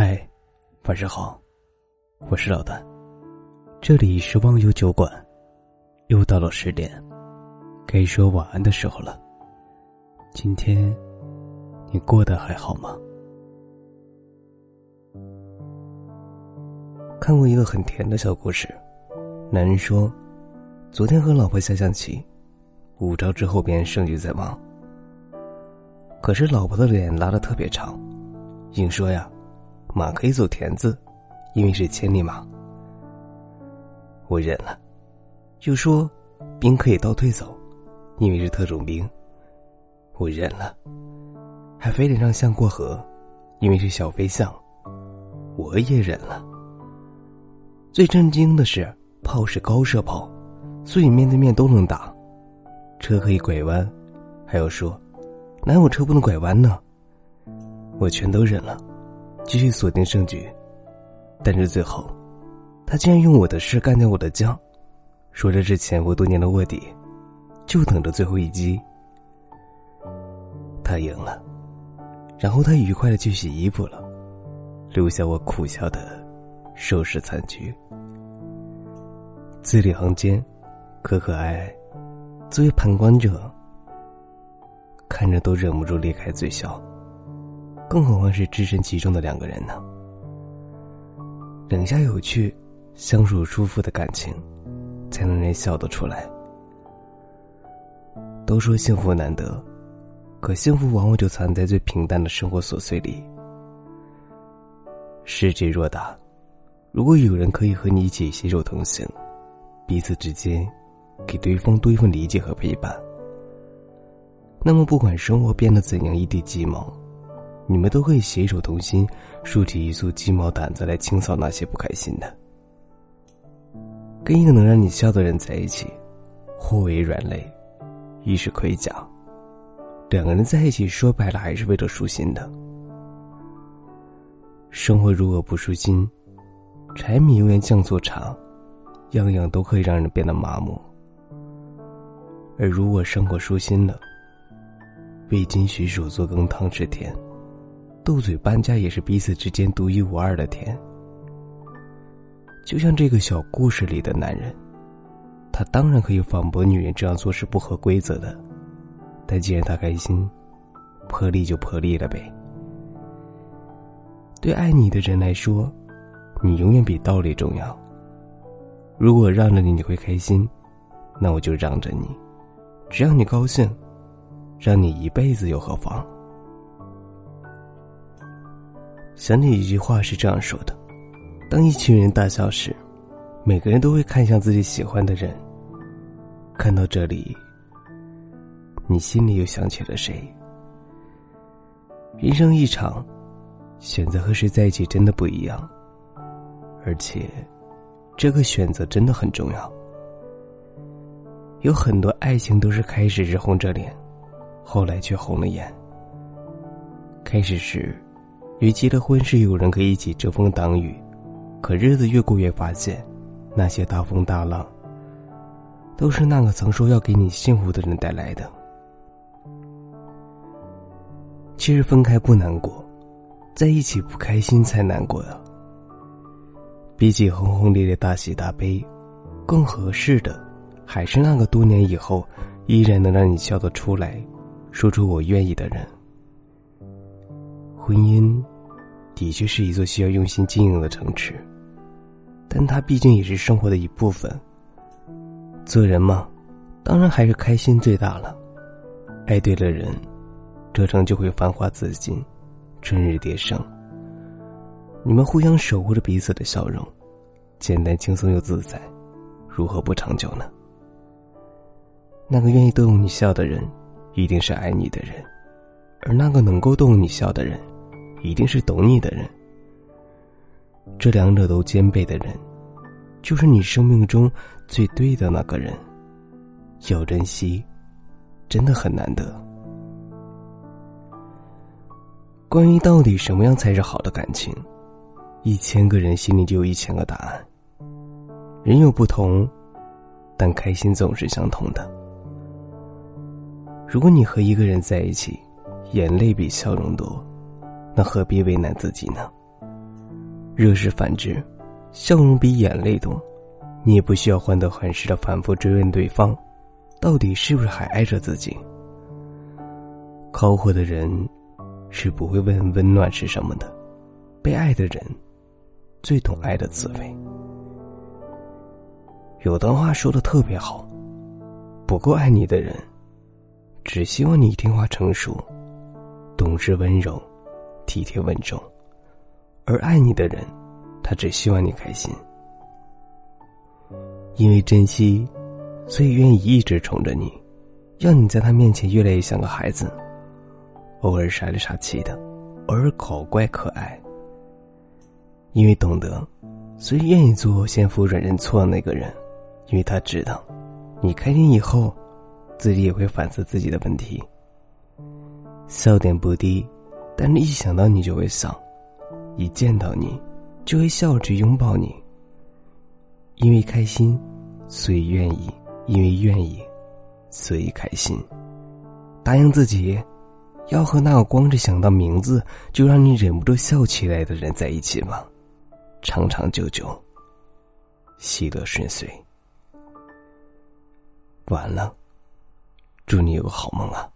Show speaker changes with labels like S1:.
S1: 嗨，晚上好，我是老段。这里是忘忧酒馆，又到了十点，该说晚安的时候了。今天你过得还好吗？看过一个很甜的小故事，男人说，昨天和老婆下象棋，五招之后便胜局在望。可是老婆的脸拉的特别长，硬说呀。马可以走田字，因为是千里马。我忍了，又说兵可以倒退走，因为是特种兵。我忍了，还非得让象过河，因为是小飞象。我也忍了。最震惊的是，炮是高射炮，所以面对面都能打。车可以拐弯，还要说哪有车不能拐弯呢？我全都忍了。继续锁定胜局，但是最后，他竟然用我的事干掉我的将，说这是潜伏多年的卧底，就等着最后一击。他赢了，然后他愉快的去洗衣服了，留下我苦笑的收拾残局。字里行间，可可爱爱，作为旁观者，看着都忍不住咧开嘴笑。更何况是置身其中的两个人呢？冷下有趣、相处舒服的感情，才能人笑得出来。都说幸福难得，可幸福往往就藏在最平淡的生活琐碎里。世界若大，如果有人可以和你一起携手同行，彼此之间给对方多一份理解和陪伴，那么不管生活变得怎样一地鸡毛。你们都可以携手同心，竖起一束鸡毛掸子来清扫那些不开心的。跟一个能让你笑的人在一起，或为软肋，亦是盔甲。两个人在一起，说白了还是为了舒心的。生活如果不舒心，柴米油盐酱醋茶，样样都可以让人变得麻木。而如果生活舒心了，未经许手做羹汤吃甜。斗嘴搬家也是彼此之间独一无二的甜，就像这个小故事里的男人，他当然可以反驳女人这样做是不合规则的，但既然他开心，破例就破例了呗。对爱你的人来说，你永远比道理重要。如果让着你你会开心，那我就让着你，只要你高兴，让你一辈子又何妨？想起一句话是这样说的：当一群人大笑时，每个人都会看向自己喜欢的人。看到这里，你心里又想起了谁？人生一场，选择和谁在一起真的不一样，而且，这个选择真的很重要。有很多爱情都是开始是红着脸，后来却红了眼。开始时。与结了婚是有人可以一起遮风挡雨，可日子越过越发现，那些大风大浪，都是那个曾说要给你幸福的人带来的。其实分开不难过，在一起不开心才难过呀。比起轰轰烈烈大喜大悲，更合适的，还是那个多年以后依然能让你笑得出来，说出我愿意的人。婚姻，的确是一座需要用心经营的城池，但它毕竟也是生活的一部分。做人嘛，当然还是开心最大了。爱对了人，这城就会繁华自信，春日蝶生。你们互相守护着彼此的笑容，简单轻松又自在，如何不长久呢？那个愿意逗你笑的人，一定是爱你的人，而那个能够逗你笑的人。一定是懂你的人，这两者都兼备的人，就是你生命中最对的那个人。要珍惜，真的很难得。关于到底什么样才是好的感情，一千个人心里就有一千个答案。人有不同，但开心总是相同的。如果你和一个人在一起，眼泪比笑容多。那何必为难自己呢？若是反之，笑容比眼泪多，你也不需要患得患失的反复追问对方，到底是不是还爱着自己。靠火的人，是不会问温暖是什么的，被爱的人，最懂爱的滋味。有段话说的特别好，不够爱你的人，只希望你听话成熟，懂事温柔，体贴稳重。而爱你的人，他只希望你开心，因为珍惜，所以愿意一直宠着你，让你在他面前越来越像个孩子，偶尔傻里傻气的，偶尔搞怪可爱。因为懂得，所以愿意做先服软认错的那个人，因为他知道，你开心以后，自己也会反思自己的问题。笑点不低，但是一想到你就会笑。一见到你，就会笑着拥抱你。因为开心，所以愿意；因为愿意，所以开心。答应自己，要和那个光是想到名字就让你忍不住笑起来的人在一起吗？长长久久，喜乐顺遂。完了，祝你有个好梦啊！